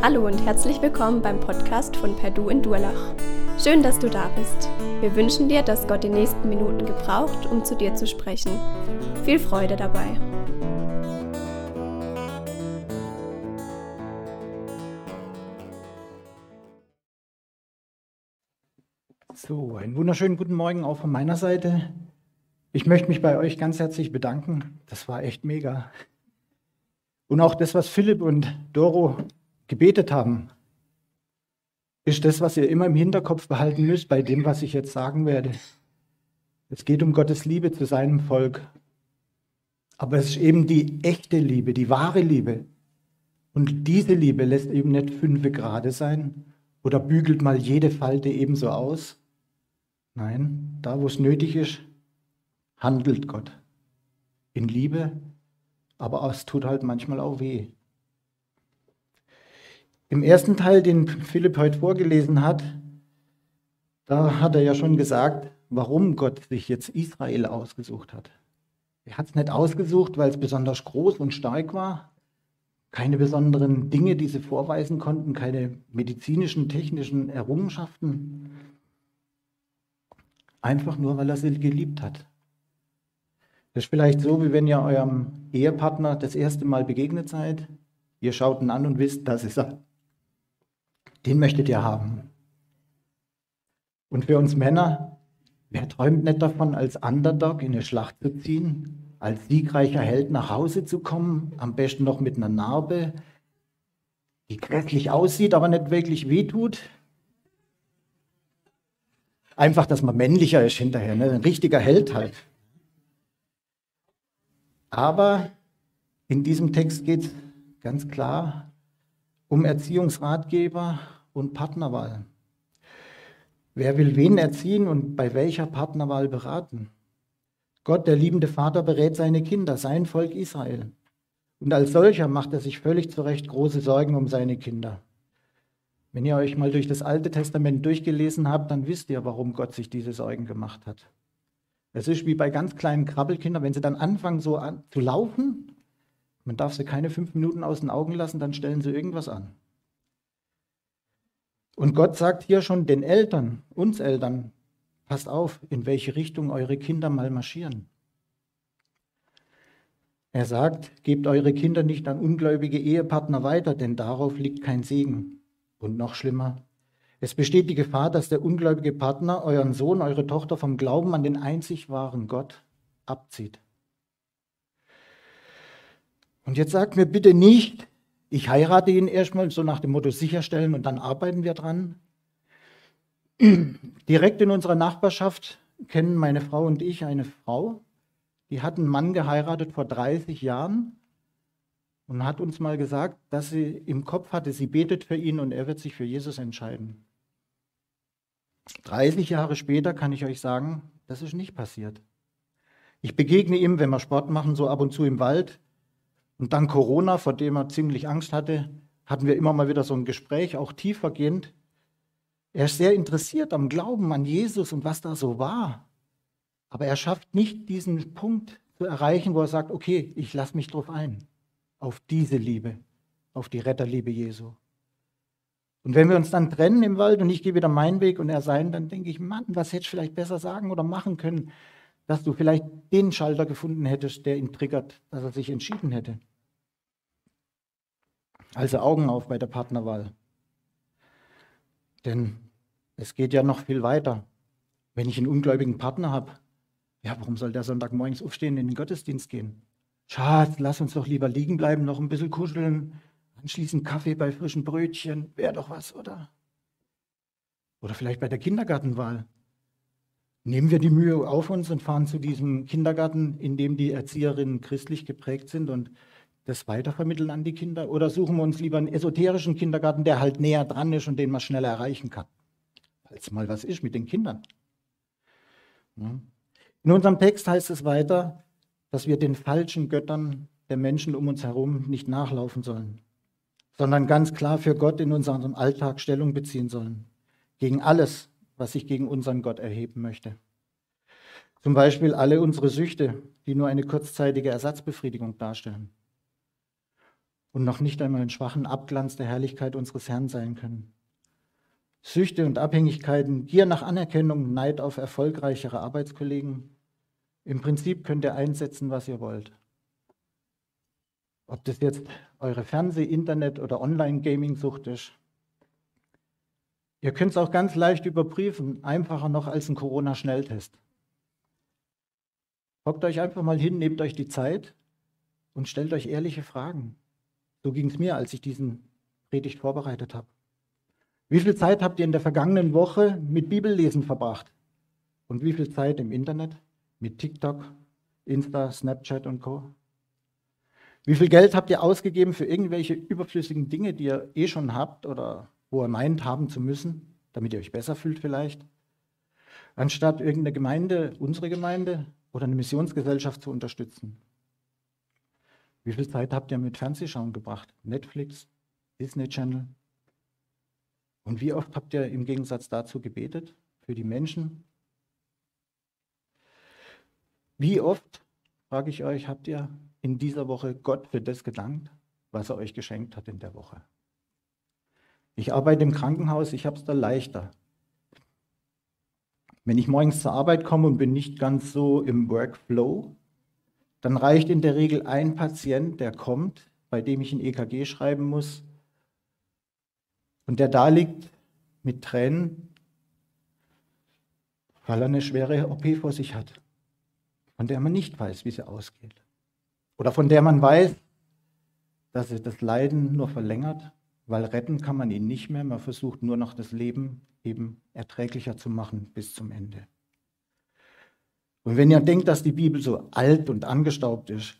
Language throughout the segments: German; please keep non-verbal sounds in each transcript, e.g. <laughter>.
Hallo und herzlich willkommen beim Podcast von Perdu in Durlach. Schön, dass du da bist. Wir wünschen dir, dass Gott die nächsten Minuten gebraucht, um zu dir zu sprechen. Viel Freude dabei. So, einen wunderschönen guten Morgen auch von meiner Seite. Ich möchte mich bei euch ganz herzlich bedanken. Das war echt mega. Und auch das, was Philipp und Doro gebetet haben, ist das, was ihr immer im Hinterkopf behalten müsst bei dem, was ich jetzt sagen werde. Es geht um Gottes Liebe zu seinem Volk. Aber es ist eben die echte Liebe, die wahre Liebe. Und diese Liebe lässt eben nicht fünfe Grade sein oder bügelt mal jede Falte ebenso aus. Nein, da wo es nötig ist, handelt Gott. In Liebe, aber es tut halt manchmal auch weh. Im ersten Teil, den Philipp heute vorgelesen hat, da hat er ja schon gesagt, warum Gott sich jetzt Israel ausgesucht hat. Er hat es nicht ausgesucht, weil es besonders groß und stark war, keine besonderen Dinge, die sie vorweisen konnten, keine medizinischen, technischen Errungenschaften. Einfach nur, weil er sie geliebt hat. Das ist vielleicht so, wie wenn ihr eurem Ehepartner das erste Mal begegnet seid. Ihr schaut ihn an und wisst, das ist er. Den möchtet ihr haben. Und für uns Männer, wer träumt nicht davon, als Underdog in eine Schlacht zu ziehen, als siegreicher Held nach Hause zu kommen, am besten noch mit einer Narbe, die grässlich aussieht, aber nicht wirklich wehtut? Einfach, dass man männlicher ist hinterher, ne? ein richtiger Held halt. Aber in diesem Text geht es ganz klar um Erziehungsratgeber und Partnerwahl. Wer will wen erziehen und bei welcher Partnerwahl beraten? Gott, der liebende Vater, berät seine Kinder, sein Volk Israel. Und als solcher macht er sich völlig zu Recht große Sorgen um seine Kinder. Wenn ihr euch mal durch das Alte Testament durchgelesen habt, dann wisst ihr, warum Gott sich diese Sorgen gemacht hat. Es ist wie bei ganz kleinen Krabbelkindern, wenn sie dann anfangen so an, zu laufen, man darf sie keine fünf Minuten aus den Augen lassen, dann stellen sie irgendwas an. Und Gott sagt hier schon den Eltern, uns Eltern, passt auf, in welche Richtung eure Kinder mal marschieren. Er sagt, gebt eure Kinder nicht an ungläubige Ehepartner weiter, denn darauf liegt kein Segen. Und noch schlimmer, es besteht die Gefahr, dass der ungläubige Partner euren Sohn, eure Tochter vom Glauben an den einzig wahren Gott abzieht. Und jetzt sagt mir bitte nicht, ich heirate ihn erstmal so nach dem Motto sicherstellen und dann arbeiten wir dran. <clears throat> Direkt in unserer Nachbarschaft kennen meine Frau und ich eine Frau, die hat einen Mann geheiratet vor 30 Jahren und hat uns mal gesagt, dass sie im Kopf hatte, sie betet für ihn und er wird sich für Jesus entscheiden. 30 Jahre später kann ich euch sagen, das ist nicht passiert. Ich begegne ihm, wenn wir Sport machen, so ab und zu im Wald. Und dann Corona, vor dem er ziemlich Angst hatte, hatten wir immer mal wieder so ein Gespräch, auch tiefergehend. Er ist sehr interessiert am Glauben an Jesus und was da so war. Aber er schafft nicht diesen Punkt zu erreichen, wo er sagt, okay, ich lasse mich drauf ein, auf diese Liebe, auf die Retterliebe Jesu. Und wenn wir uns dann trennen im Wald und ich gehe wieder meinen Weg und er seinen, dann denke ich, Mann, was hätte ich vielleicht besser sagen oder machen können, dass du vielleicht den Schalter gefunden hättest, der ihn triggert, dass er sich entschieden hätte. Also Augen auf bei der Partnerwahl. Denn es geht ja noch viel weiter. Wenn ich einen ungläubigen Partner habe, ja, warum soll der Sonntagmorgens aufstehen und in den Gottesdienst gehen? Schatz, lass uns doch lieber liegen bleiben, noch ein bisschen kuscheln, anschließend Kaffee bei frischen Brötchen, wäre doch was, oder? Oder vielleicht bei der Kindergartenwahl. Nehmen wir die Mühe auf uns und fahren zu diesem Kindergarten, in dem die Erzieherinnen christlich geprägt sind und das weitervermitteln an die Kinder? Oder suchen wir uns lieber einen esoterischen Kindergarten, der halt näher dran ist und den man schneller erreichen kann? Falls mal was ist mit den Kindern. In unserem Text heißt es weiter, dass wir den falschen Göttern der Menschen um uns herum nicht nachlaufen sollen, sondern ganz klar für Gott in unserem Alltag Stellung beziehen sollen. Gegen alles, was sich gegen unseren Gott erheben möchte. Zum Beispiel alle unsere Süchte, die nur eine kurzzeitige Ersatzbefriedigung darstellen. und noch nicht einmal einen schwachen Abglanz der Herrlichkeit unseres Herrn sein können. Süchte und Abhängigkeiten, Gier nach Anerkennung, Neid auf erfolgreichere Arbeitskollegen. Im Prinzip könnt ihr einsetzen, was ihr wollt. Ob das jetzt eure Fernseh-, Internet- oder Online-Gaming-Sucht ist. Ihr könnt es auch ganz leicht überprüfen, einfacher noch als ein Corona-Schnelltest. Hockt euch einfach mal hin, nehmt euch die Zeit und stellt euch ehrliche Fragen. So ging es mir, als ich diesen Predigt vorbereitet habe. Wie viel Zeit habt ihr in der vergangenen Woche mit Bibellesen verbracht? Und wie viel Zeit im Internet mit TikTok, Insta, Snapchat und Co? Wie viel Geld habt ihr ausgegeben für irgendwelche überflüssigen Dinge, die ihr eh schon habt oder wo ihr meint haben zu müssen, damit ihr euch besser fühlt vielleicht? Anstatt irgendeine Gemeinde, unsere Gemeinde oder eine Missionsgesellschaft zu unterstützen. Wie viel Zeit habt ihr mit Fernsehschauen gebracht? Netflix, Disney Channel, und wie oft habt ihr im Gegensatz dazu gebetet für die Menschen? Wie oft, frage ich euch, habt ihr in dieser Woche Gott für das gedankt, was er euch geschenkt hat in der Woche? Ich arbeite im Krankenhaus, ich habe es da leichter. Wenn ich morgens zur Arbeit komme und bin nicht ganz so im Workflow, dann reicht in der Regel ein Patient, der kommt, bei dem ich ein EKG schreiben muss, und der da liegt mit Tränen, weil er eine schwere OP vor sich hat, von der man nicht weiß, wie sie ausgeht. Oder von der man weiß, dass sie das Leiden nur verlängert, weil retten kann man ihn nicht mehr. Man versucht nur noch das Leben eben erträglicher zu machen bis zum Ende. Und wenn ihr denkt, dass die Bibel so alt und angestaubt ist,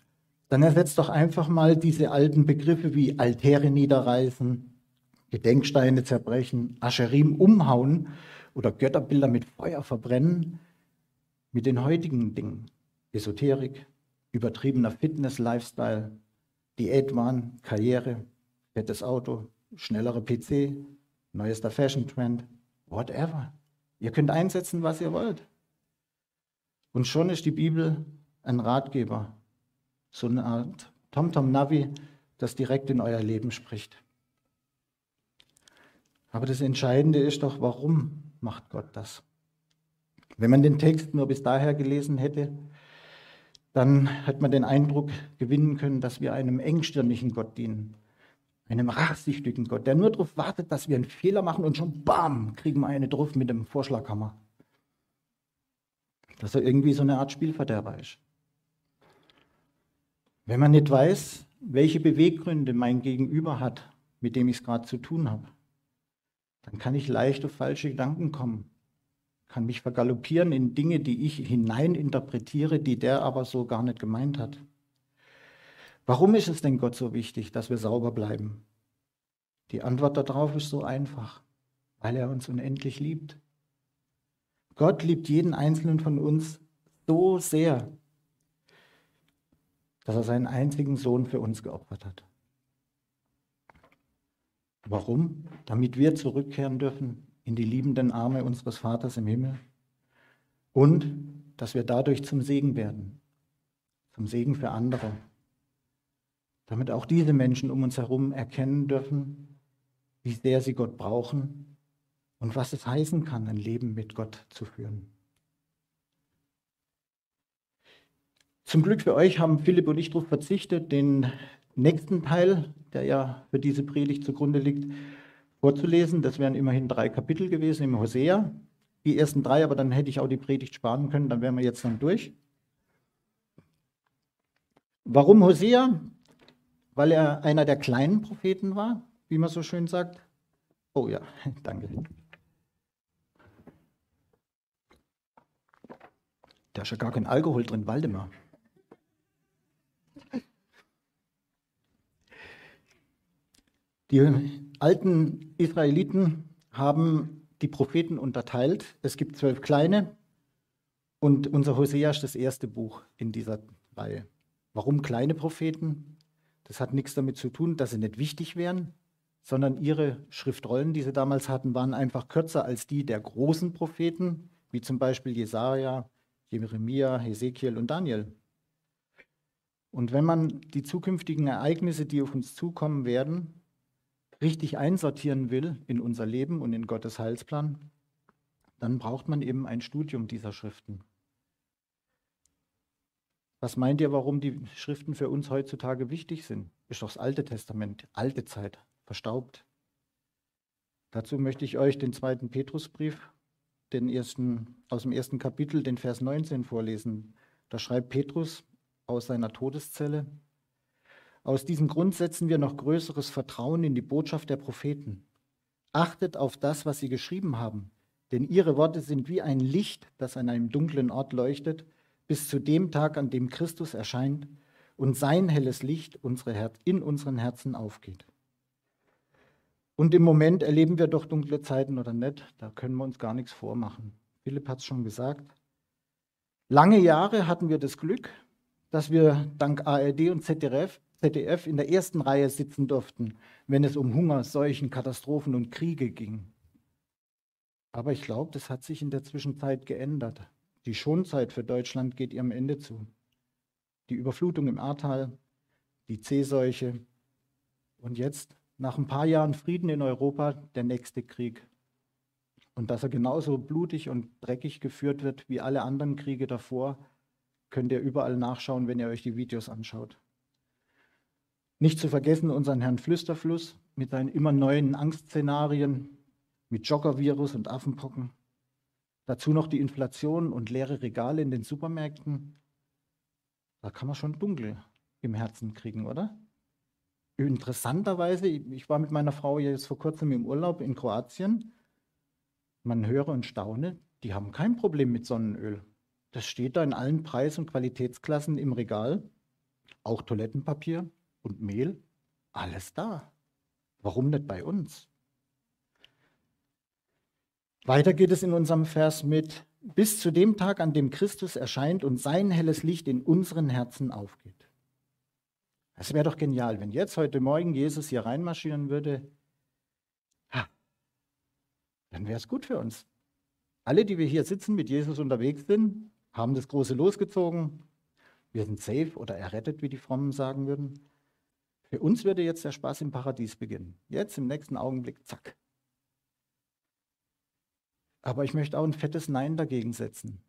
dann ersetzt doch einfach mal diese alten Begriffe wie Altäre niederreißen, Gedenksteine zerbrechen, Ascherim umhauen oder Götterbilder mit Feuer verbrennen, mit den heutigen Dingen. Esoterik, übertriebener Fitness-Lifestyle, Diätwahn, Karriere, fettes Auto, schnellere PC, neuester Fashion-Trend, whatever. Ihr könnt einsetzen, was ihr wollt. Und schon ist die Bibel ein Ratgeber, so eine Art Tom-Tom-Navi, das direkt in euer Leben spricht. Aber das Entscheidende ist doch, warum macht Gott das? Wenn man den Text nur bis daher gelesen hätte, dann hätte man den Eindruck gewinnen können, dass wir einem engstirnigen Gott dienen, einem rachsüchtigen Gott, der nur darauf wartet, dass wir einen Fehler machen und schon bam, kriegen wir eine drauf mit dem Vorschlaghammer. Dass er irgendwie so eine Art Spielverderber ist. Wenn man nicht weiß, welche Beweggründe mein Gegenüber hat, mit dem ich es gerade zu tun habe, dann kann ich leicht auf falsche Gedanken kommen, kann mich vergaloppieren in Dinge, die ich hineininterpretiere, die der aber so gar nicht gemeint hat. Warum ist es denn Gott so wichtig, dass wir sauber bleiben? Die Antwort darauf ist so einfach, weil er uns unendlich liebt. Gott liebt jeden einzelnen von uns so sehr, dass er seinen einzigen Sohn für uns geopfert hat. Warum? Damit wir zurückkehren dürfen in die liebenden Arme unseres Vaters im Himmel und dass wir dadurch zum Segen werden, zum Segen für andere, damit auch diese Menschen um uns herum erkennen dürfen, wie sehr sie Gott brauchen und was es heißen kann, ein Leben mit Gott zu führen. Zum Glück für euch haben Philipp und ich darauf verzichtet, den nächsten Teil, der ja für diese Predigt zugrunde liegt, vorzulesen. Das wären immerhin drei Kapitel gewesen im Hosea. Die ersten drei, aber dann hätte ich auch die Predigt sparen können, dann wären wir jetzt dann durch. Warum Hosea? Weil er einer der kleinen Propheten war, wie man so schön sagt. Oh ja, <laughs> danke. Da ist ja gar kein Alkohol drin, Waldemar. Die alten Israeliten haben die Propheten unterteilt. Es gibt zwölf kleine und unser Hosea ist das erste Buch in dieser Reihe. Warum kleine Propheten? Das hat nichts damit zu tun, dass sie nicht wichtig wären, sondern ihre Schriftrollen, die sie damals hatten, waren einfach kürzer als die der großen Propheten, wie zum Beispiel Jesaja, Jeremia, Hesekiel und Daniel. Und wenn man die zukünftigen Ereignisse, die auf uns zukommen werden, richtig einsortieren will in unser Leben und in Gottes Heilsplan, dann braucht man eben ein Studium dieser Schriften. Was meint ihr, warum die Schriften für uns heutzutage wichtig sind? Ist doch das Alte Testament, alte Zeit, verstaubt. Dazu möchte ich euch den zweiten Petrusbrief, den ersten, aus dem ersten Kapitel, den Vers 19 vorlesen. Da schreibt Petrus aus seiner Todeszelle, aus diesem Grund setzen wir noch größeres Vertrauen in die Botschaft der Propheten. Achtet auf das, was sie geschrieben haben, denn ihre Worte sind wie ein Licht, das an einem dunklen Ort leuchtet, bis zu dem Tag, an dem Christus erscheint und sein helles Licht in unseren Herzen aufgeht. Und im Moment erleben wir doch dunkle Zeiten oder nicht, da können wir uns gar nichts vormachen. Philipp hat es schon gesagt. Lange Jahre hatten wir das Glück, dass wir dank ARD und ZDF ZDF in der ersten Reihe sitzen durften, wenn es um Hunger, Seuchen, Katastrophen und Kriege ging. Aber ich glaube, das hat sich in der Zwischenzeit geändert. Die Schonzeit für Deutschland geht ihrem Ende zu. Die Überflutung im Ahrtal, die Seeseuche und jetzt, nach ein paar Jahren Frieden in Europa, der nächste Krieg. Und dass er genauso blutig und dreckig geführt wird wie alle anderen Kriege davor, könnt ihr überall nachschauen, wenn ihr euch die Videos anschaut. Nicht zu vergessen unseren Herrn Flüsterfluss mit seinen immer neuen Angstszenarien, mit Joggervirus und Affenpocken. Dazu noch die Inflation und leere Regale in den Supermärkten. Da kann man schon dunkel im Herzen kriegen, oder? Interessanterweise, ich war mit meiner Frau jetzt vor kurzem im Urlaub in Kroatien. Man höre und staune, die haben kein Problem mit Sonnenöl. Das steht da in allen Preis- und Qualitätsklassen im Regal. Auch Toilettenpapier, und Mehl, alles da. Warum nicht bei uns? Weiter geht es in unserem Vers mit, bis zu dem Tag, an dem Christus erscheint und sein helles Licht in unseren Herzen aufgeht. Es wäre doch genial, wenn jetzt heute Morgen Jesus hier reinmarschieren würde. Ha, dann wäre es gut für uns. Alle, die wir hier sitzen, mit Jesus unterwegs sind, haben das große losgezogen. Wir sind safe oder errettet, wie die Frommen sagen würden. Für uns würde jetzt der Spaß im Paradies beginnen. Jetzt im nächsten Augenblick, zack. Aber ich möchte auch ein fettes Nein dagegen setzen.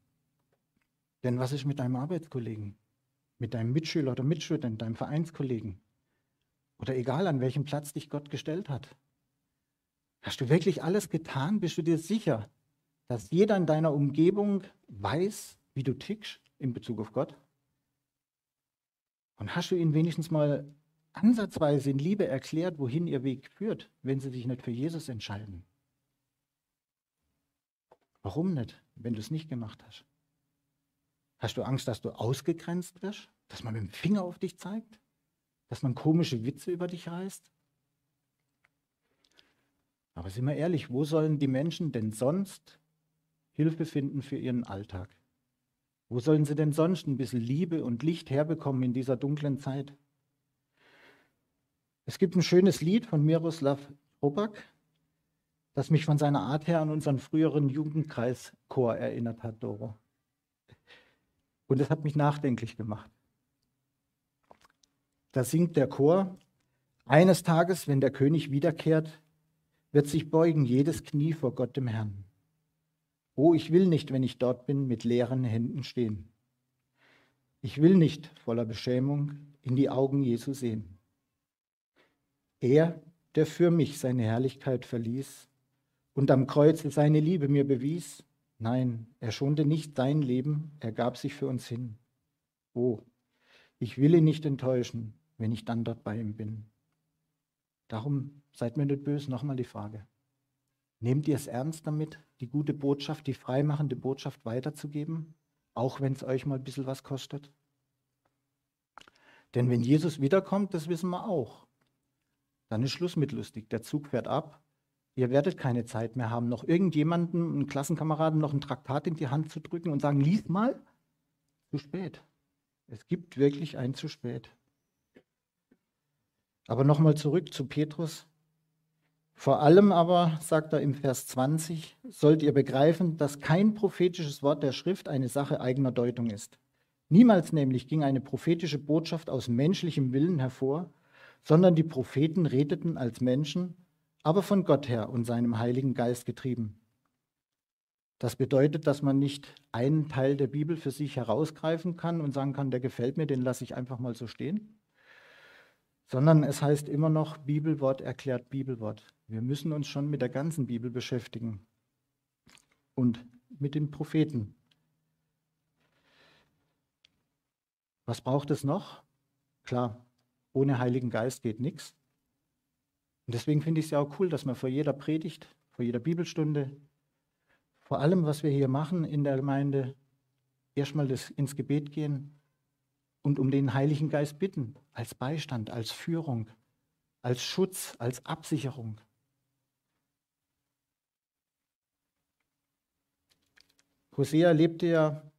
Denn was ist mit deinem Arbeitskollegen, mit deinem Mitschüler oder Mitschüler, deinem Vereinskollegen? Oder egal, an welchem Platz dich Gott gestellt hat. Hast du wirklich alles getan? Bist du dir sicher, dass jeder in deiner Umgebung weiß, wie du tickst in Bezug auf Gott? Und hast du ihn wenigstens mal ansatzweise in Liebe erklärt, wohin ihr Weg führt, wenn sie sich nicht für Jesus entscheiden. Warum nicht, wenn du es nicht gemacht hast? Hast du Angst, dass du ausgegrenzt wirst? Dass man mit dem Finger auf dich zeigt? Dass man komische Witze über dich reißt? Aber sind wir ehrlich, wo sollen die Menschen denn sonst Hilfe finden für ihren Alltag? Wo sollen sie denn sonst ein bisschen Liebe und Licht herbekommen in dieser dunklen Zeit? Es gibt ein schönes Lied von Miroslav Robak, das mich von seiner Art her an unseren früheren Jugendkreischor erinnert hat, Doro. Und es hat mich nachdenklich gemacht. Da singt der Chor, eines Tages, wenn der König wiederkehrt, wird sich beugen jedes Knie vor Gott dem Herrn. Oh, ich will nicht, wenn ich dort bin, mit leeren Händen stehen. Ich will nicht voller Beschämung in die Augen Jesu sehen. Er, der für mich seine Herrlichkeit verließ und am Kreuze seine Liebe mir bewies, nein, er schonte nicht sein Leben, er gab sich für uns hin. Oh, ich will ihn nicht enttäuschen, wenn ich dann dort bei ihm bin. Darum seid mir nicht böse, nochmal die Frage. Nehmt ihr es ernst damit, die gute Botschaft, die freimachende Botschaft weiterzugeben, auch wenn es euch mal ein bisschen was kostet? Denn wenn Jesus wiederkommt, das wissen wir auch, dann ist Schluss mit lustig. Der Zug fährt ab. Ihr werdet keine Zeit mehr haben, noch irgendjemandem, einen Klassenkameraden, noch ein Traktat in die Hand zu drücken und sagen, lies mal. Zu spät. Es gibt wirklich ein zu spät. Aber nochmal zurück zu Petrus. Vor allem aber, sagt er im Vers 20, sollt ihr begreifen, dass kein prophetisches Wort der Schrift eine Sache eigener Deutung ist. Niemals nämlich ging eine prophetische Botschaft aus menschlichem Willen hervor, sondern die Propheten redeten als Menschen, aber von Gott her und seinem Heiligen Geist getrieben. Das bedeutet, dass man nicht einen Teil der Bibel für sich herausgreifen kann und sagen kann, der gefällt mir, den lasse ich einfach mal so stehen, sondern es heißt immer noch, Bibelwort erklärt Bibelwort. Wir müssen uns schon mit der ganzen Bibel beschäftigen und mit den Propheten. Was braucht es noch? Klar, ohne Heiligen Geist geht nichts. Und deswegen finde ich es ja auch cool, dass man vor jeder Predigt, vor jeder Bibelstunde, vor allem, was wir hier machen in der Gemeinde, erstmal ins Gebet gehen und um den Heiligen Geist bitten, als Beistand, als Führung, als Schutz, als Absicherung. Hosea lebte ja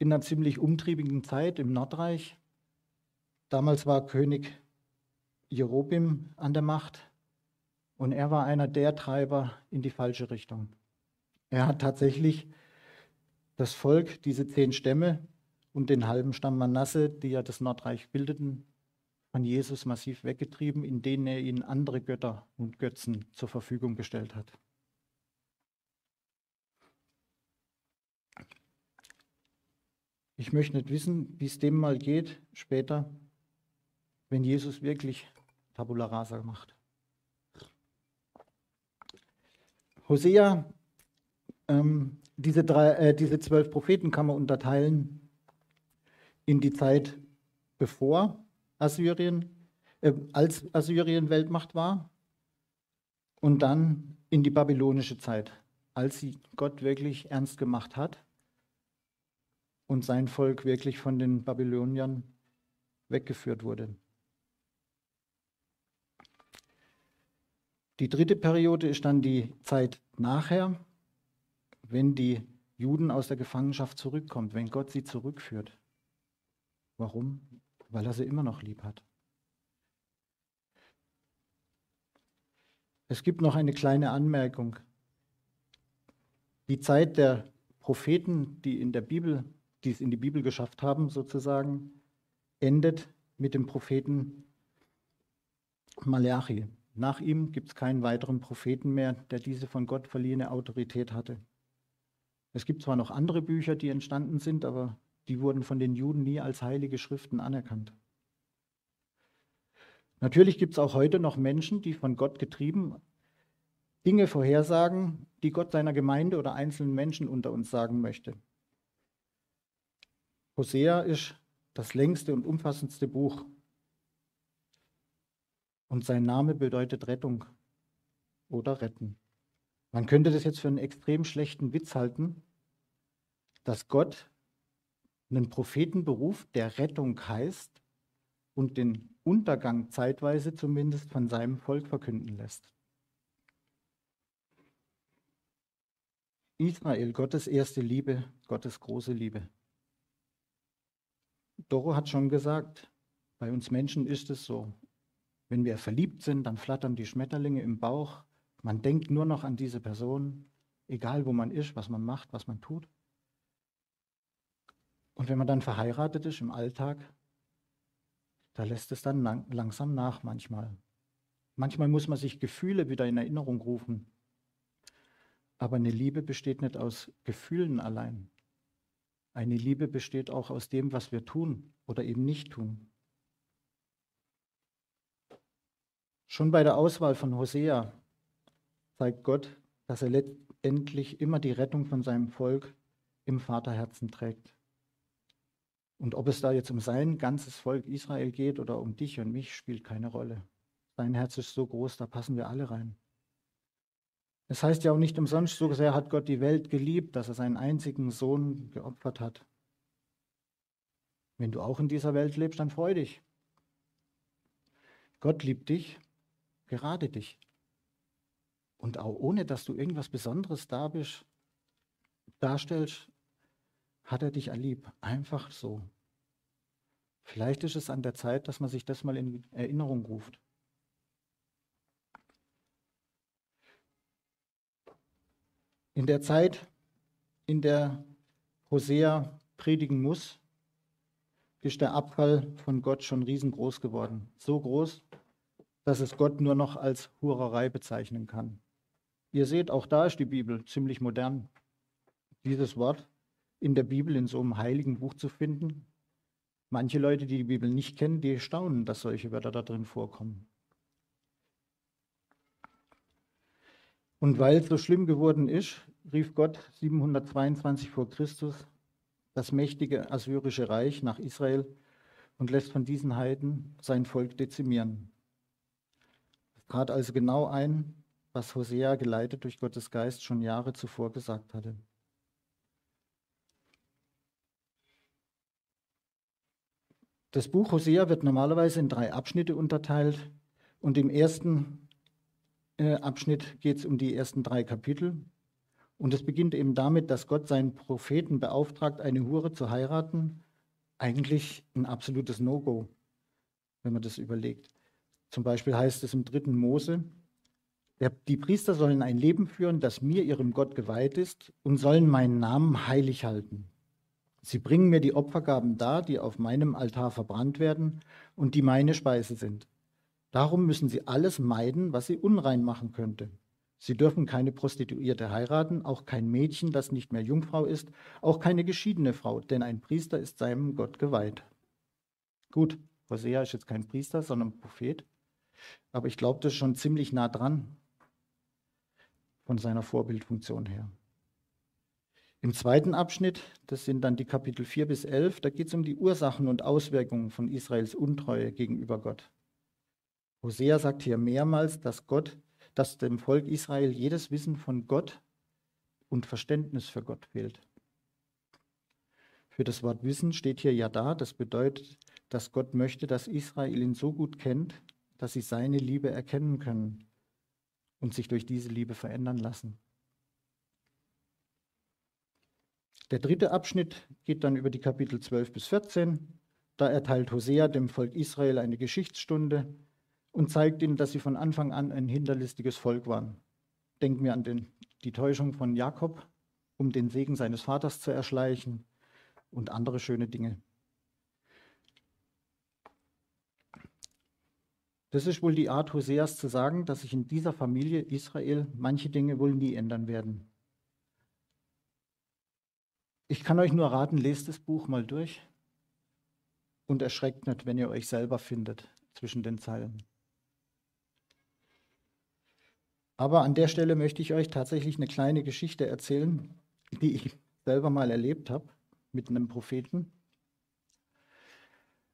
in einer ziemlich umtriebigen Zeit im Nordreich. Damals war König Jerobim an der Macht und er war einer der Treiber in die falsche Richtung. Er hat tatsächlich das Volk, diese zehn Stämme und den halben Stamm Manasse, die ja das Nordreich bildeten, von Jesus massiv weggetrieben, in denen er ihnen andere Götter und Götzen zur Verfügung gestellt hat. Ich möchte nicht wissen, wie es dem mal geht später, wenn Jesus wirklich Tabula Rasa macht. Hosea, ähm, diese, drei, äh, diese zwölf Propheten kann man unterteilen in die Zeit bevor Assyrien, äh, als Assyrien Weltmacht war und dann in die babylonische Zeit, als sie Gott wirklich ernst gemacht hat und sein Volk wirklich von den Babyloniern weggeführt wurde. Die dritte Periode ist dann die Zeit nachher, wenn die Juden aus der Gefangenschaft zurückkommen, wenn Gott sie zurückführt. Warum? Weil er sie immer noch lieb hat. Es gibt noch eine kleine Anmerkung. Die Zeit der Propheten, die in der Bibel die es in die Bibel geschafft haben, sozusagen, endet mit dem Propheten Malachi. Nach ihm gibt es keinen weiteren Propheten mehr, der diese von Gott verliehene Autorität hatte. Es gibt zwar noch andere Bücher, die entstanden sind, aber die wurden von den Juden nie als heilige Schriften anerkannt. Natürlich gibt es auch heute noch Menschen, die von Gott getrieben Dinge vorhersagen, die Gott seiner Gemeinde oder einzelnen Menschen unter uns sagen möchte. Hosea ist das längste und umfassendste Buch. Und sein Name bedeutet Rettung oder retten. Man könnte das jetzt für einen extrem schlechten Witz halten, dass Gott einen Propheten beruft, der Rettung heißt und den Untergang zeitweise zumindest von seinem Volk verkünden lässt. Israel, Gottes erste Liebe, Gottes große Liebe. Doro hat schon gesagt, bei uns Menschen ist es so. Wenn wir verliebt sind, dann flattern die Schmetterlinge im Bauch. Man denkt nur noch an diese Person, egal wo man ist, was man macht, was man tut. Und wenn man dann verheiratet ist im Alltag, da lässt es dann lang, langsam nach manchmal. Manchmal muss man sich Gefühle wieder in Erinnerung rufen. Aber eine Liebe besteht nicht aus Gefühlen allein. Eine Liebe besteht auch aus dem, was wir tun oder eben nicht tun. Schon bei der Auswahl von Hosea zeigt Gott, dass er letztendlich immer die Rettung von seinem Volk im Vaterherzen trägt. Und ob es da jetzt um sein ganzes Volk Israel geht oder um dich und mich, spielt keine Rolle. Sein Herz ist so groß, da passen wir alle rein. Es heißt ja auch nicht umsonst, so sehr hat Gott die Welt geliebt, dass er seinen einzigen Sohn geopfert hat. Wenn du auch in dieser Welt lebst, dann freu dich. Gott liebt dich, gerade dich. Und auch ohne, dass du irgendwas Besonderes da bist, darstellst, hat er dich erliebt. Einfach so. Vielleicht ist es an der Zeit, dass man sich das mal in Erinnerung ruft. In der Zeit, in der Hosea predigen muss, ist der Abfall von Gott schon riesengroß geworden. So groß, dass es Gott nur noch als Hurerei bezeichnen kann. Ihr seht, auch da ist die Bibel ziemlich modern. Dieses Wort in der Bibel in so einem heiligen Buch zu finden. Manche Leute, die die Bibel nicht kennen, die staunen, dass solche Wörter da drin vorkommen. Und weil es so schlimm geworden ist, rief Gott 722 vor Christus das mächtige assyrische Reich nach Israel und lässt von diesen Heiden sein Volk dezimieren. Trat also genau ein, was Hosea geleitet durch Gottes Geist schon Jahre zuvor gesagt hatte. Das Buch Hosea wird normalerweise in drei Abschnitte unterteilt und im ersten äh, Abschnitt geht es um die ersten drei Kapitel. Und es beginnt eben damit, dass Gott seinen Propheten beauftragt, eine Hure zu heiraten. Eigentlich ein absolutes No-Go, wenn man das überlegt. Zum Beispiel heißt es im dritten Mose, die Priester sollen ein Leben führen, das mir, ihrem Gott, geweiht ist und sollen meinen Namen heilig halten. Sie bringen mir die Opfergaben dar, die auf meinem Altar verbrannt werden und die meine Speise sind. Darum müssen sie alles meiden, was sie unrein machen könnte. Sie dürfen keine Prostituierte heiraten, auch kein Mädchen, das nicht mehr Jungfrau ist, auch keine geschiedene Frau, denn ein Priester ist seinem Gott geweiht. Gut, Hosea ist jetzt kein Priester, sondern Prophet, aber ich glaube, das ist schon ziemlich nah dran von seiner Vorbildfunktion her. Im zweiten Abschnitt, das sind dann die Kapitel 4 bis 11, da geht es um die Ursachen und Auswirkungen von Israels Untreue gegenüber Gott. Hosea sagt hier mehrmals, dass Gott, dass dem Volk Israel jedes Wissen von Gott und Verständnis für Gott fehlt. Für das Wort Wissen steht hier ja da, das bedeutet, dass Gott möchte, dass Israel ihn so gut kennt, dass sie seine Liebe erkennen können und sich durch diese Liebe verändern lassen. Der dritte Abschnitt geht dann über die Kapitel 12 bis 14. Da erteilt Hosea dem Volk Israel eine Geschichtsstunde und zeigt ihnen, dass sie von Anfang an ein hinterlistiges Volk waren. Denken wir an den, die Täuschung von Jakob, um den Segen seines Vaters zu erschleichen und andere schöne Dinge. Das ist wohl die Art Hoseas zu sagen, dass sich in dieser Familie Israel manche Dinge wohl nie ändern werden. Ich kann euch nur raten, lest das Buch mal durch und erschreckt nicht, wenn ihr euch selber findet zwischen den Zeilen. Aber an der Stelle möchte ich euch tatsächlich eine kleine Geschichte erzählen, die ich selber mal erlebt habe mit einem Propheten.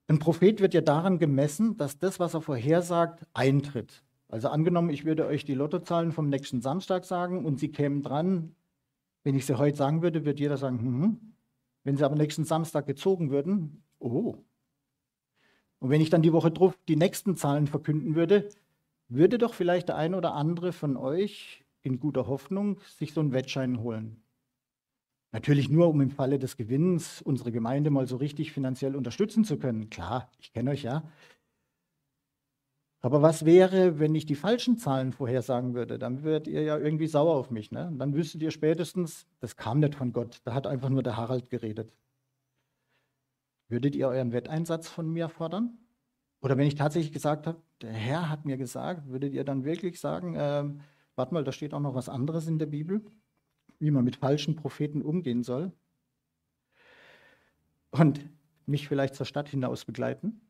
Ein Prophet wird ja daran gemessen, dass das, was er vorhersagt, eintritt. Also angenommen, ich würde euch die Lottozahlen vom nächsten Samstag sagen und sie kämen dran wenn ich sie heute sagen würde, würde jeder sagen, hm. wenn sie aber nächsten Samstag gezogen würden, oh. Und wenn ich dann die Woche drauf die nächsten Zahlen verkünden würde, würde doch vielleicht der ein oder andere von euch in guter Hoffnung sich so einen Wettschein holen. Natürlich nur, um im Falle des Gewinns unsere Gemeinde mal so richtig finanziell unterstützen zu können. Klar, ich kenne euch ja. Aber was wäre, wenn ich die falschen Zahlen vorhersagen würde? Dann würdet ihr ja irgendwie sauer auf mich. Ne? Dann wüsstet ihr spätestens, das kam nicht von Gott, da hat einfach nur der Harald geredet. Würdet ihr euren Wetteinsatz von mir fordern? Oder wenn ich tatsächlich gesagt habe, der Herr hat mir gesagt, würdet ihr dann wirklich sagen, äh, warte mal, da steht auch noch was anderes in der Bibel, wie man mit falschen Propheten umgehen soll? Und mich vielleicht zur Stadt hinaus begleiten?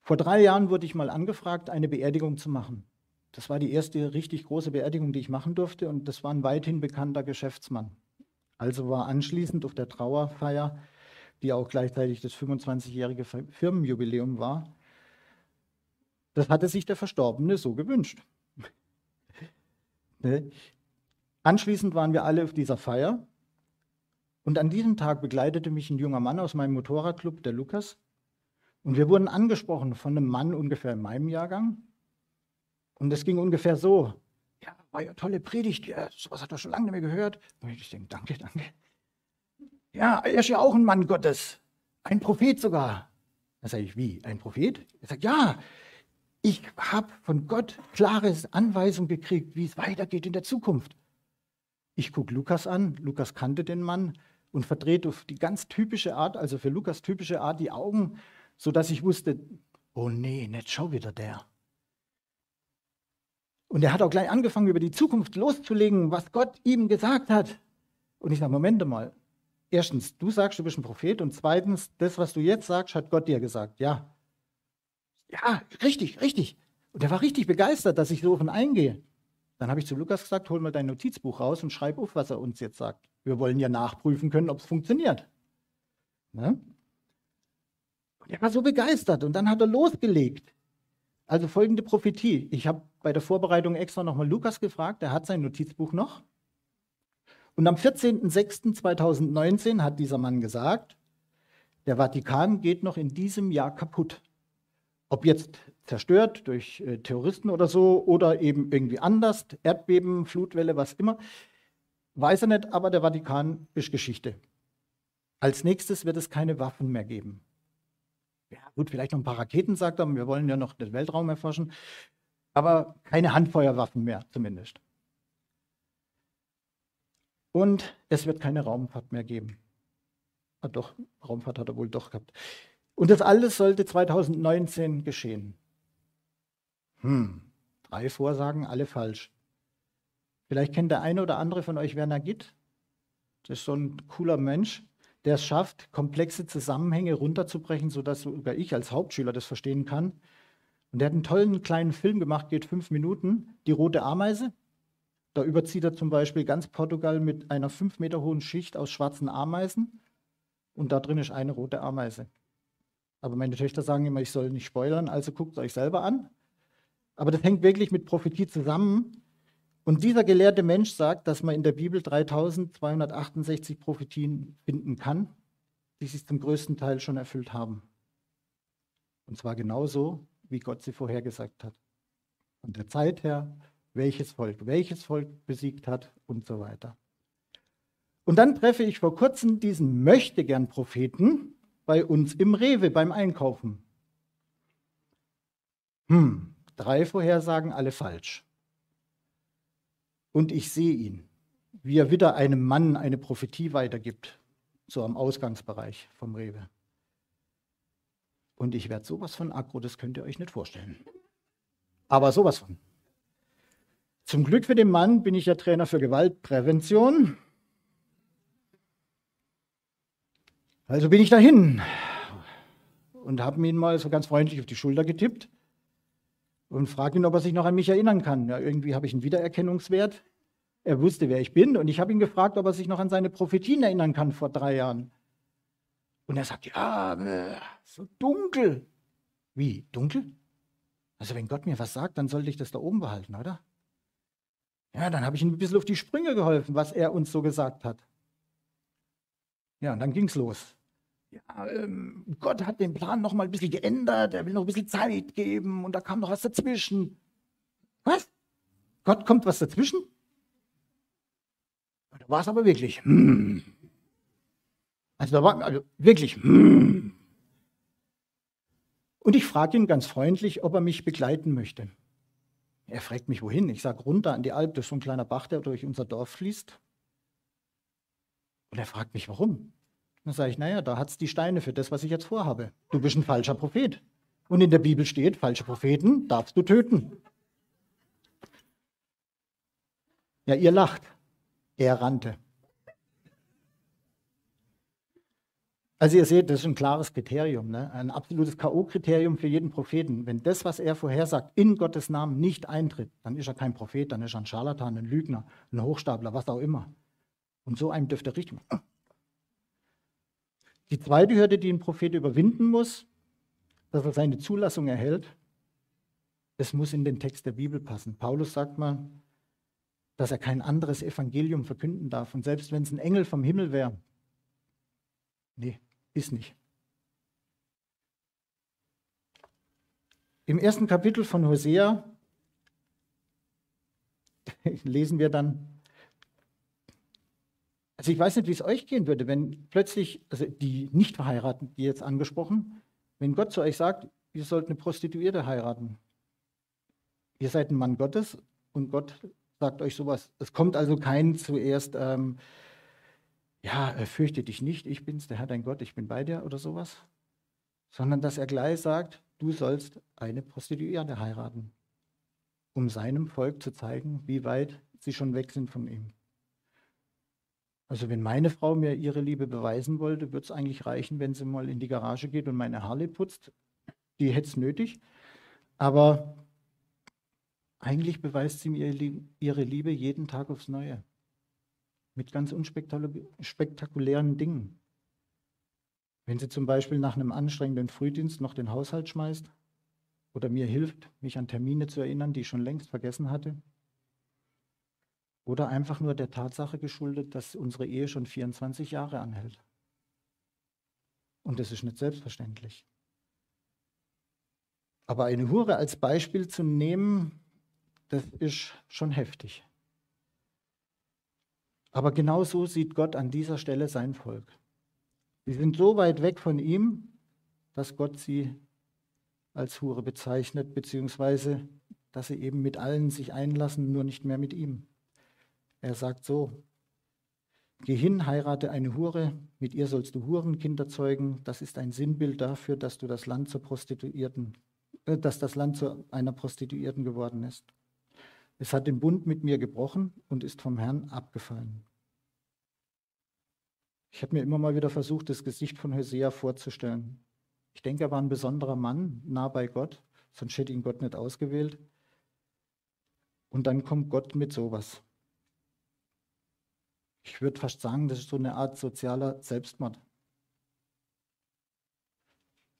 Vor drei Jahren wurde ich mal angefragt, eine Beerdigung zu machen. Das war die erste richtig große Beerdigung, die ich machen durfte und das war ein weithin bekannter Geschäftsmann. Also war anschließend auf der Trauerfeier, die auch gleichzeitig das 25-jährige Firmenjubiläum war, das hatte sich der Verstorbene so gewünscht. <laughs> Anschließend waren wir alle auf dieser Feier und an diesem Tag begleitete mich ein junger Mann aus meinem Motorradclub, der Lukas, und wir wurden angesprochen von einem Mann ungefähr in meinem Jahrgang. Und es ging ungefähr so: Ja, war ja tolle Predigt, ja, sowas hat er schon lange nicht mehr gehört. Und ich denke: Danke, danke. Ja, er ist ja auch ein Mann Gottes, ein Prophet sogar. Da sage ich: Wie? Ein Prophet? Er sagt: Ja, ich habe von Gott klare Anweisungen gekriegt, wie es weitergeht in der Zukunft. Ich gucke Lukas an, Lukas kannte den Mann und verdreht auf die ganz typische Art, also für Lukas typische Art, die Augen, sodass ich wusste, oh nee, nicht schon wieder der. Und er hat auch gleich angefangen, über die Zukunft loszulegen, was Gott ihm gesagt hat. Und ich sage, Moment mal. Erstens, du sagst, du bist ein Prophet. Und zweitens, das, was du jetzt sagst, hat Gott dir gesagt. Ja. Ja, richtig, richtig. Und er war richtig begeistert, dass ich so ihn eingehe. Dann habe ich zu Lukas gesagt, hol mal dein Notizbuch raus und schreib auf, was er uns jetzt sagt. Wir wollen ja nachprüfen können, ob es funktioniert. Ne? Und er war so begeistert und dann hat er losgelegt. Also folgende Prophetie. Ich habe bei der Vorbereitung extra nochmal Lukas gefragt, er hat sein Notizbuch noch. Und am 14.06.2019 hat dieser Mann gesagt, der Vatikan geht noch in diesem Jahr kaputt. Ob jetzt zerstört durch äh, Terroristen oder so oder eben irgendwie anders, Erdbeben, Flutwelle, was immer, weiß er nicht, aber der Vatikan ist Geschichte. Als nächstes wird es keine Waffen mehr geben. Ja, gut, vielleicht noch ein paar Raketen, sagt er, wir wollen ja noch den Weltraum erforschen, aber keine Handfeuerwaffen mehr zumindest. Und es wird keine Raumfahrt mehr geben. Ah, doch, Raumfahrt hat er wohl doch gehabt. Und das alles sollte 2019 geschehen. Hm, drei Vorsagen, alle falsch. Vielleicht kennt der eine oder andere von euch Werner Gitt. Das ist so ein cooler Mensch der es schafft, komplexe Zusammenhänge runterzubrechen, sodass sogar ich als Hauptschüler das verstehen kann. Und der hat einen tollen kleinen Film gemacht, geht fünf Minuten, Die rote Ameise. Da überzieht er zum Beispiel ganz Portugal mit einer fünf Meter hohen Schicht aus schwarzen Ameisen. Und da drin ist eine rote Ameise. Aber meine Töchter sagen immer, ich soll nicht spoilern, also guckt es euch selber an. Aber das hängt wirklich mit Prophetie zusammen. Und dieser gelehrte Mensch sagt, dass man in der Bibel 3268 Prophetien finden kann, die sich zum größten Teil schon erfüllt haben. Und zwar genauso, wie Gott sie vorhergesagt hat. Von der Zeit her, welches Volk welches Volk besiegt hat und so weiter. Und dann treffe ich vor kurzem diesen Möchtegern-Propheten bei uns im Rewe beim Einkaufen. Hm, drei Vorhersagen, alle falsch und ich sehe ihn, wie er wieder einem Mann eine Prophetie weitergibt, so am Ausgangsbereich vom Rewe. Und ich werde sowas von aggro, das könnt ihr euch nicht vorstellen. Aber sowas von. Zum Glück für den Mann bin ich ja Trainer für Gewaltprävention. Also bin ich dahin und habe ihn mal so ganz freundlich auf die Schulter getippt und frage ihn, ob er sich noch an mich erinnern kann. Ja, irgendwie habe ich einen Wiedererkennungswert. Er wusste, wer ich bin und ich habe ihn gefragt, ob er sich noch an seine Prophetien erinnern kann vor drei Jahren. Und er sagt, ja, so dunkel. Wie, dunkel? Also wenn Gott mir was sagt, dann sollte ich das da oben behalten, oder? Ja, dann habe ich ihm ein bisschen auf die Sprünge geholfen, was er uns so gesagt hat. Ja, und dann ging es los ja, ähm, Gott hat den Plan noch mal ein bisschen geändert, er will noch ein bisschen Zeit geben und da kam noch was dazwischen. Was? Gott kommt was dazwischen? Da war es aber wirklich. Hmm. Also da war also wirklich. Hmm. Und ich frage ihn ganz freundlich, ob er mich begleiten möchte. Er fragt mich, wohin? Ich sage, runter an die Alp, das ist so ein kleiner Bach, der durch unser Dorf fließt. Und er fragt mich, warum? Dann sage ich, naja, da hat es die Steine für das, was ich jetzt vorhabe. Du bist ein falscher Prophet. Und in der Bibel steht, falsche Propheten darfst du töten. Ja, ihr lacht. Er rannte. Also ihr seht, das ist ein klares Kriterium, ne? ein absolutes K.O.-Kriterium für jeden Propheten. Wenn das, was er vorhersagt, in Gottes Namen nicht eintritt, dann ist er kein Prophet, dann ist er ein Scharlatan, ein Lügner, ein Hochstapler, was auch immer. Und so einem dürfte richtig machen. Die zweite Hürde, die ein Prophet überwinden muss, dass er seine Zulassung erhält, es muss in den Text der Bibel passen. Paulus sagt mal, dass er kein anderes Evangelium verkünden darf. Und selbst wenn es ein Engel vom Himmel wäre, nee, ist nicht. Im ersten Kapitel von Hosea <laughs> lesen wir dann, also ich weiß nicht, wie es euch gehen würde, wenn plötzlich, also die nicht verheiraten, die jetzt angesprochen, wenn Gott zu euch sagt, ihr sollt eine Prostituierte heiraten. Ihr seid ein Mann Gottes und Gott sagt euch sowas. Es kommt also kein zuerst, ähm, ja, äh, fürchte dich nicht, ich bin's, der Herr dein Gott, ich bin bei dir oder sowas, sondern dass er gleich sagt, du sollst eine Prostituierte heiraten, um seinem Volk zu zeigen, wie weit sie schon weg sind von ihm. Also wenn meine Frau mir ihre Liebe beweisen wollte, würde es eigentlich reichen, wenn sie mal in die Garage geht und meine Harley putzt. Die hätte es nötig. Aber eigentlich beweist sie mir ihre Liebe jeden Tag aufs Neue. Mit ganz unspektakulären Dingen. Wenn sie zum Beispiel nach einem anstrengenden Frühdienst noch den Haushalt schmeißt oder mir hilft, mich an Termine zu erinnern, die ich schon längst vergessen hatte. Oder einfach nur der Tatsache geschuldet, dass unsere Ehe schon 24 Jahre anhält. Und das ist nicht selbstverständlich. Aber eine Hure als Beispiel zu nehmen, das ist schon heftig. Aber genau so sieht Gott an dieser Stelle sein Volk. Sie sind so weit weg von ihm, dass Gott sie als Hure bezeichnet, beziehungsweise dass sie eben mit allen sich einlassen, nur nicht mehr mit ihm. Er sagt so, Geh hin, heirate eine Hure, mit ihr sollst du Hurenkinder zeugen. Das ist ein Sinnbild dafür, dass du das Land zur Prostituierten, äh, dass das Land zu einer Prostituierten geworden ist. Es hat den Bund mit mir gebrochen und ist vom Herrn abgefallen. Ich habe mir immer mal wieder versucht, das Gesicht von Hosea vorzustellen. Ich denke, er war ein besonderer Mann, nah bei Gott, sonst hätte ihn Gott nicht ausgewählt. Und dann kommt Gott mit sowas. Ich würde fast sagen, das ist so eine Art sozialer Selbstmord.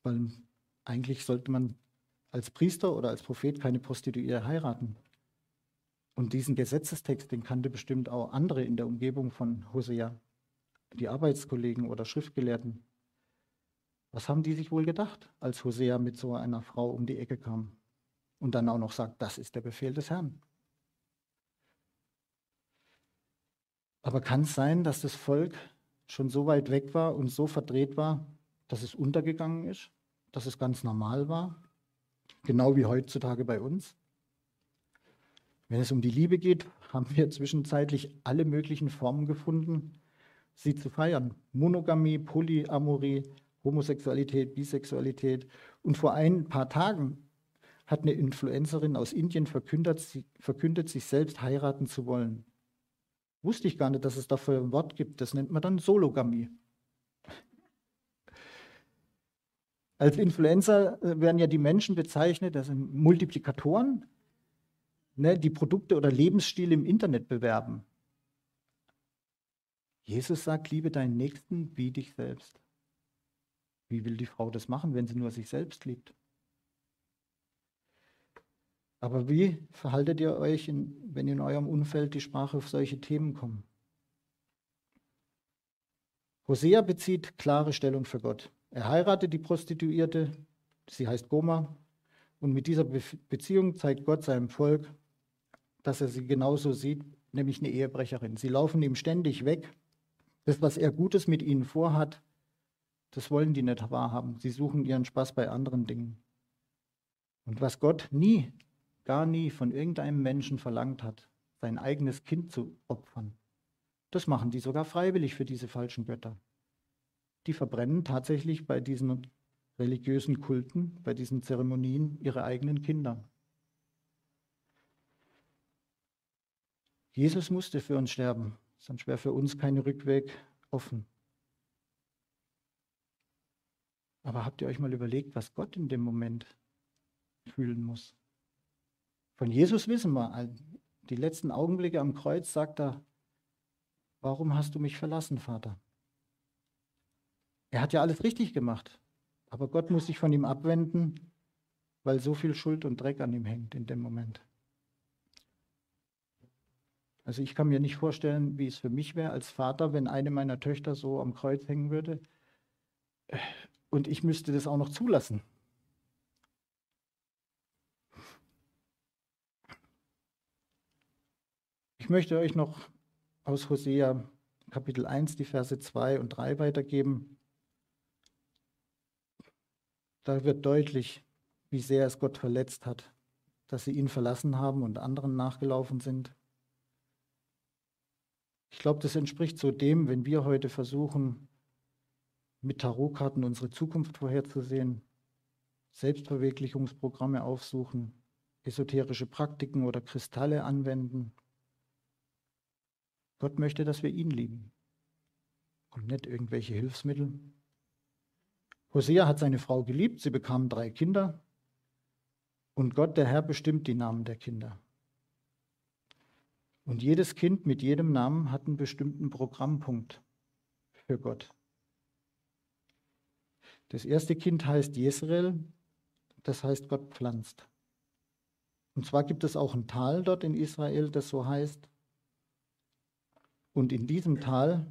Weil eigentlich sollte man als Priester oder als Prophet keine Prostituierte heiraten. Und diesen Gesetzestext, den kannte bestimmt auch andere in der Umgebung von Hosea, die Arbeitskollegen oder Schriftgelehrten. Was haben die sich wohl gedacht, als Hosea mit so einer Frau um die Ecke kam und dann auch noch sagt, das ist der Befehl des Herrn? Aber kann es sein, dass das Volk schon so weit weg war und so verdreht war, dass es untergegangen ist, dass es ganz normal war, genau wie heutzutage bei uns? Wenn es um die Liebe geht, haben wir zwischenzeitlich alle möglichen Formen gefunden, sie zu feiern. Monogamie, Polyamorie, Homosexualität, Bisexualität. Und vor ein paar Tagen hat eine Influencerin aus Indien verkündet, verkündet sich selbst heiraten zu wollen. Wusste ich gar nicht, dass es dafür ein Wort gibt. Das nennt man dann Sologamie. Als Influencer äh, werden ja die Menschen bezeichnet, das sind Multiplikatoren, ne, die Produkte oder Lebensstile im Internet bewerben. Jesus sagt, liebe deinen Nächsten wie dich selbst. Wie will die Frau das machen, wenn sie nur sich selbst liebt? Aber wie verhaltet ihr euch, in, wenn in eurem Umfeld die Sprache auf solche Themen kommt? Hosea bezieht klare Stellung für Gott. Er heiratet die Prostituierte, sie heißt Goma, und mit dieser Be Beziehung zeigt Gott seinem Volk, dass er sie genauso sieht, nämlich eine Ehebrecherin. Sie laufen ihm ständig weg. Das, was er Gutes mit ihnen vorhat, das wollen die nicht wahrhaben. Sie suchen ihren Spaß bei anderen Dingen. Und was Gott nie gar nie von irgendeinem Menschen verlangt hat, sein eigenes Kind zu opfern. Das machen die sogar freiwillig für diese falschen Götter. Die verbrennen tatsächlich bei diesen religiösen Kulten, bei diesen Zeremonien ihre eigenen Kinder. Jesus musste für uns sterben, sonst wäre für uns kein Rückweg offen. Aber habt ihr euch mal überlegt, was Gott in dem Moment fühlen muss? Von Jesus wissen wir, die letzten Augenblicke am Kreuz sagt er, warum hast du mich verlassen, Vater? Er hat ja alles richtig gemacht, aber Gott muss sich von ihm abwenden, weil so viel Schuld und Dreck an ihm hängt in dem Moment. Also ich kann mir nicht vorstellen, wie es für mich wäre als Vater, wenn eine meiner Töchter so am Kreuz hängen würde und ich müsste das auch noch zulassen. Ich möchte euch noch aus Hosea Kapitel 1 die Verse 2 und 3 weitergeben. Da wird deutlich, wie sehr es Gott verletzt hat, dass sie ihn verlassen haben und anderen nachgelaufen sind. Ich glaube, das entspricht so dem, wenn wir heute versuchen, mit Tarotkarten unsere Zukunft vorherzusehen, Selbstverwirklichungsprogramme aufsuchen, esoterische Praktiken oder Kristalle anwenden. Gott möchte, dass wir ihn lieben und nicht irgendwelche Hilfsmittel. Hosea hat seine Frau geliebt, sie bekamen drei Kinder und Gott, der Herr, bestimmt die Namen der Kinder. Und jedes Kind mit jedem Namen hat einen bestimmten Programmpunkt für Gott. Das erste Kind heißt Jesrael, das heißt Gott pflanzt. Und zwar gibt es auch ein Tal dort in Israel, das so heißt. Und in diesem Tal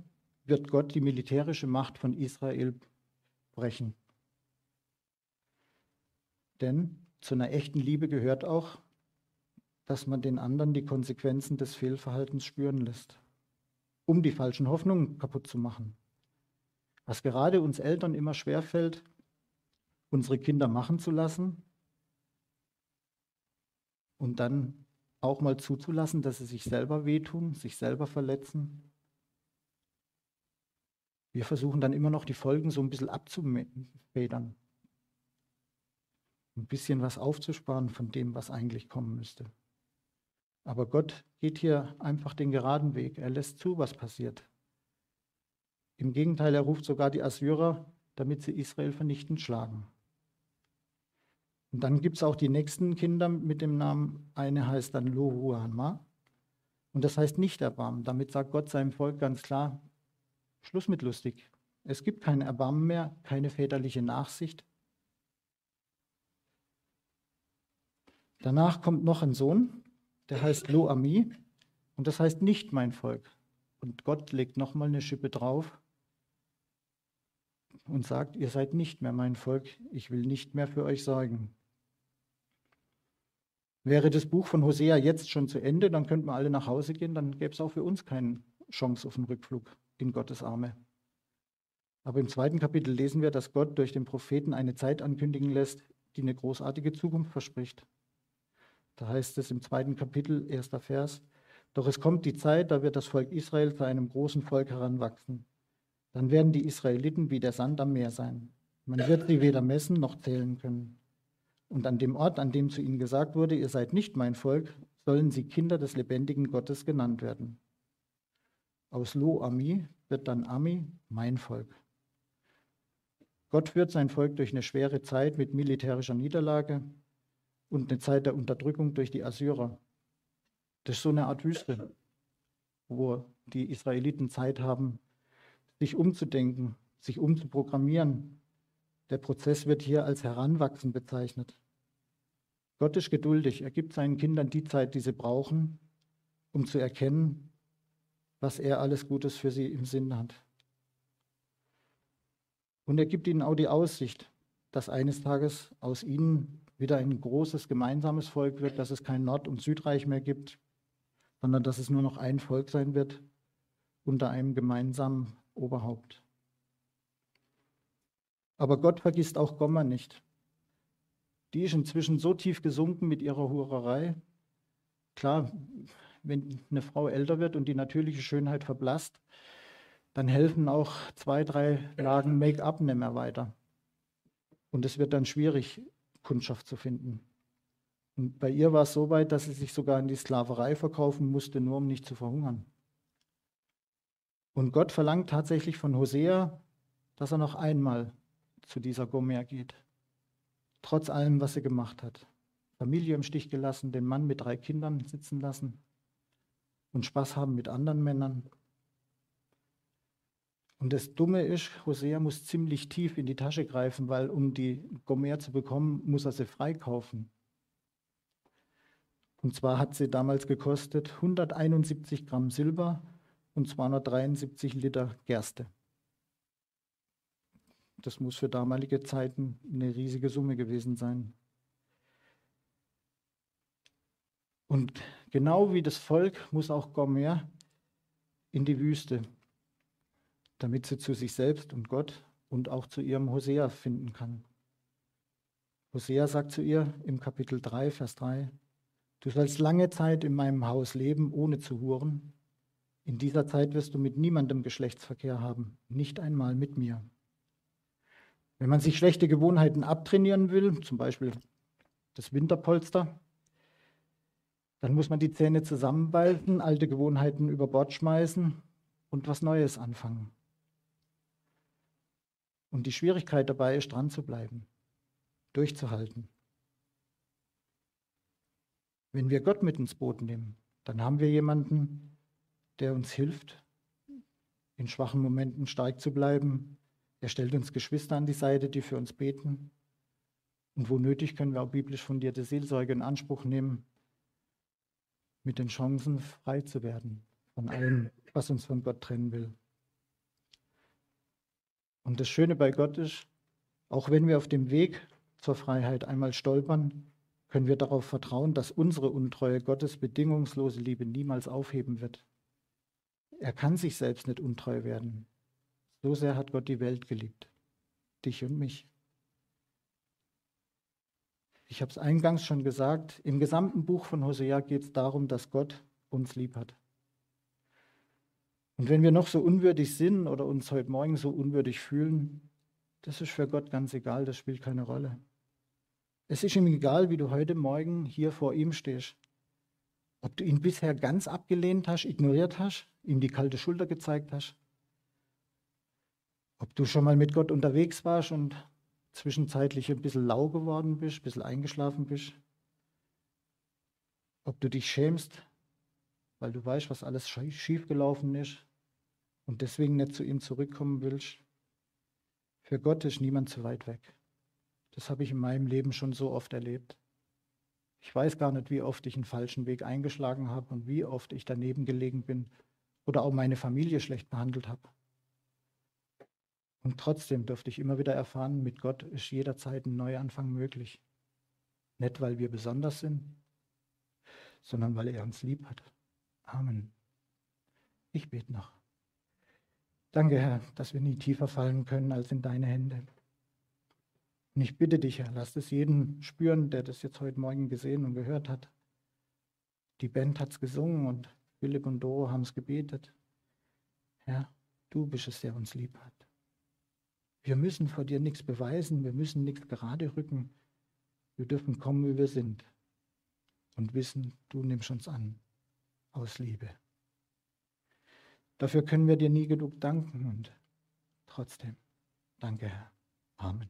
wird Gott die militärische Macht von Israel brechen. Denn zu einer echten Liebe gehört auch, dass man den anderen die Konsequenzen des Fehlverhaltens spüren lässt, um die falschen Hoffnungen kaputt zu machen. Was gerade uns Eltern immer schwerfällt, unsere Kinder machen zu lassen und dann auch mal zuzulassen, dass sie sich selber wehtun, sich selber verletzen. Wir versuchen dann immer noch die Folgen so ein bisschen abzufedern, ein bisschen was aufzusparen von dem, was eigentlich kommen müsste. Aber Gott geht hier einfach den geraden Weg. Er lässt zu, was passiert. Im Gegenteil, er ruft sogar die Assyrer, damit sie Israel vernichtend schlagen. Und dann gibt es auch die nächsten Kinder mit dem Namen, eine heißt dann Lohuanma und das heißt nicht Erbarmen. Damit sagt Gott seinem Volk ganz klar, Schluss mit lustig. Es gibt kein Erbarmen mehr, keine väterliche Nachsicht. Danach kommt noch ein Sohn, der heißt Lo-Ami und das heißt nicht mein Volk. Und Gott legt nochmal eine Schippe drauf und sagt, ihr seid nicht mehr mein Volk, ich will nicht mehr für euch sorgen. Wäre das Buch von Hosea jetzt schon zu Ende, dann könnten wir alle nach Hause gehen, dann gäbe es auch für uns keine Chance auf einen Rückflug in Gottes Arme. Aber im zweiten Kapitel lesen wir, dass Gott durch den Propheten eine Zeit ankündigen lässt, die eine großartige Zukunft verspricht. Da heißt es im zweiten Kapitel, erster Vers, doch es kommt die Zeit, da wird das Volk Israel zu einem großen Volk heranwachsen. Dann werden die Israeliten wie der Sand am Meer sein. Man wird sie weder messen noch zählen können. Und an dem Ort, an dem zu ihnen gesagt wurde, ihr seid nicht mein Volk, sollen sie Kinder des lebendigen Gottes genannt werden. Aus Lo Ami wird dann Ami mein Volk. Gott führt sein Volk durch eine schwere Zeit mit militärischer Niederlage und eine Zeit der Unterdrückung durch die Assyrer. Das ist so eine Art Wüste, wo die Israeliten Zeit haben, sich umzudenken, sich umzuprogrammieren. Der Prozess wird hier als Heranwachsen bezeichnet. Gott ist geduldig. Er gibt seinen Kindern die Zeit, die sie brauchen, um zu erkennen, was er alles Gutes für sie im Sinn hat. Und er gibt ihnen auch die Aussicht, dass eines Tages aus ihnen wieder ein großes gemeinsames Volk wird, dass es kein Nord- und Südreich mehr gibt, sondern dass es nur noch ein Volk sein wird unter einem gemeinsamen Oberhaupt. Aber Gott vergisst auch Gomma nicht. Die ist inzwischen so tief gesunken mit ihrer Hurerei. Klar, wenn eine Frau älter wird und die natürliche Schönheit verblasst, dann helfen auch zwei, drei Lagen Make-up nicht mehr weiter. Und es wird dann schwierig, Kundschaft zu finden. Und bei ihr war es so weit, dass sie sich sogar in die Sklaverei verkaufen musste, nur um nicht zu verhungern. Und Gott verlangt tatsächlich von Hosea, dass er noch einmal zu dieser Gomer geht. Trotz allem, was sie gemacht hat. Familie im Stich gelassen, den Mann mit drei Kindern sitzen lassen und Spaß haben mit anderen Männern. Und das Dumme ist, Hosea muss ziemlich tief in die Tasche greifen, weil um die Gomer zu bekommen, muss er sie freikaufen. Und zwar hat sie damals gekostet 171 Gramm Silber und 273 Liter Gerste. Das muss für damalige Zeiten eine riesige Summe gewesen sein. Und genau wie das Volk muss auch Gomer in die Wüste, damit sie zu sich selbst und Gott und auch zu ihrem Hosea finden kann. Hosea sagt zu ihr im Kapitel 3, Vers 3, Du sollst lange Zeit in meinem Haus leben, ohne zu huren, In dieser Zeit wirst du mit niemandem Geschlechtsverkehr haben, nicht einmal mit mir. Wenn man sich schlechte Gewohnheiten abtrainieren will, zum Beispiel das Winterpolster, dann muss man die Zähne zusammenbalten, alte Gewohnheiten über Bord schmeißen und was Neues anfangen. Und die Schwierigkeit dabei ist, dran zu bleiben, durchzuhalten. Wenn wir Gott mit ins Boot nehmen, dann haben wir jemanden, der uns hilft, in schwachen Momenten stark zu bleiben, er stellt uns Geschwister an die Seite, die für uns beten. Und wo nötig können wir auch biblisch fundierte Seelsorge in Anspruch nehmen, mit den Chancen frei zu werden von allem, was uns von Gott trennen will. Und das Schöne bei Gott ist, auch wenn wir auf dem Weg zur Freiheit einmal stolpern, können wir darauf vertrauen, dass unsere Untreue Gottes bedingungslose Liebe niemals aufheben wird. Er kann sich selbst nicht untreu werden. So sehr hat Gott die Welt geliebt, dich und mich. Ich habe es eingangs schon gesagt, im gesamten Buch von Hosea geht es darum, dass Gott uns lieb hat. Und wenn wir noch so unwürdig sind oder uns heute Morgen so unwürdig fühlen, das ist für Gott ganz egal, das spielt keine Rolle. Es ist ihm egal, wie du heute Morgen hier vor ihm stehst. Ob du ihn bisher ganz abgelehnt hast, ignoriert hast, ihm die kalte Schulter gezeigt hast ob du schon mal mit Gott unterwegs warst und zwischenzeitlich ein bisschen lau geworden bist, ein bisschen eingeschlafen bist. Ob du dich schämst, weil du weißt, was alles schiefgelaufen ist und deswegen nicht zu ihm zurückkommen willst. Für Gott ist niemand zu weit weg. Das habe ich in meinem Leben schon so oft erlebt. Ich weiß gar nicht, wie oft ich einen falschen Weg eingeschlagen habe und wie oft ich daneben gelegen bin oder auch meine Familie schlecht behandelt habe. Und trotzdem durfte ich immer wieder erfahren, mit Gott ist jederzeit ein Neuanfang möglich. Nicht, weil wir besonders sind, sondern weil er uns lieb hat. Amen. Ich bete noch. Danke, Herr, dass wir nie tiefer fallen können als in deine Hände. Und ich bitte dich, Herr, lass es jeden spüren, der das jetzt heute Morgen gesehen und gehört hat. Die Band hat es gesungen und Philipp und Doro haben es gebetet. Herr, du bist es, der uns lieb hat. Wir müssen vor dir nichts beweisen, wir müssen nichts gerade rücken. Wir dürfen kommen, wie wir sind und wissen, du nimmst uns an aus Liebe. Dafür können wir dir nie genug danken und trotzdem, danke Herr. Amen.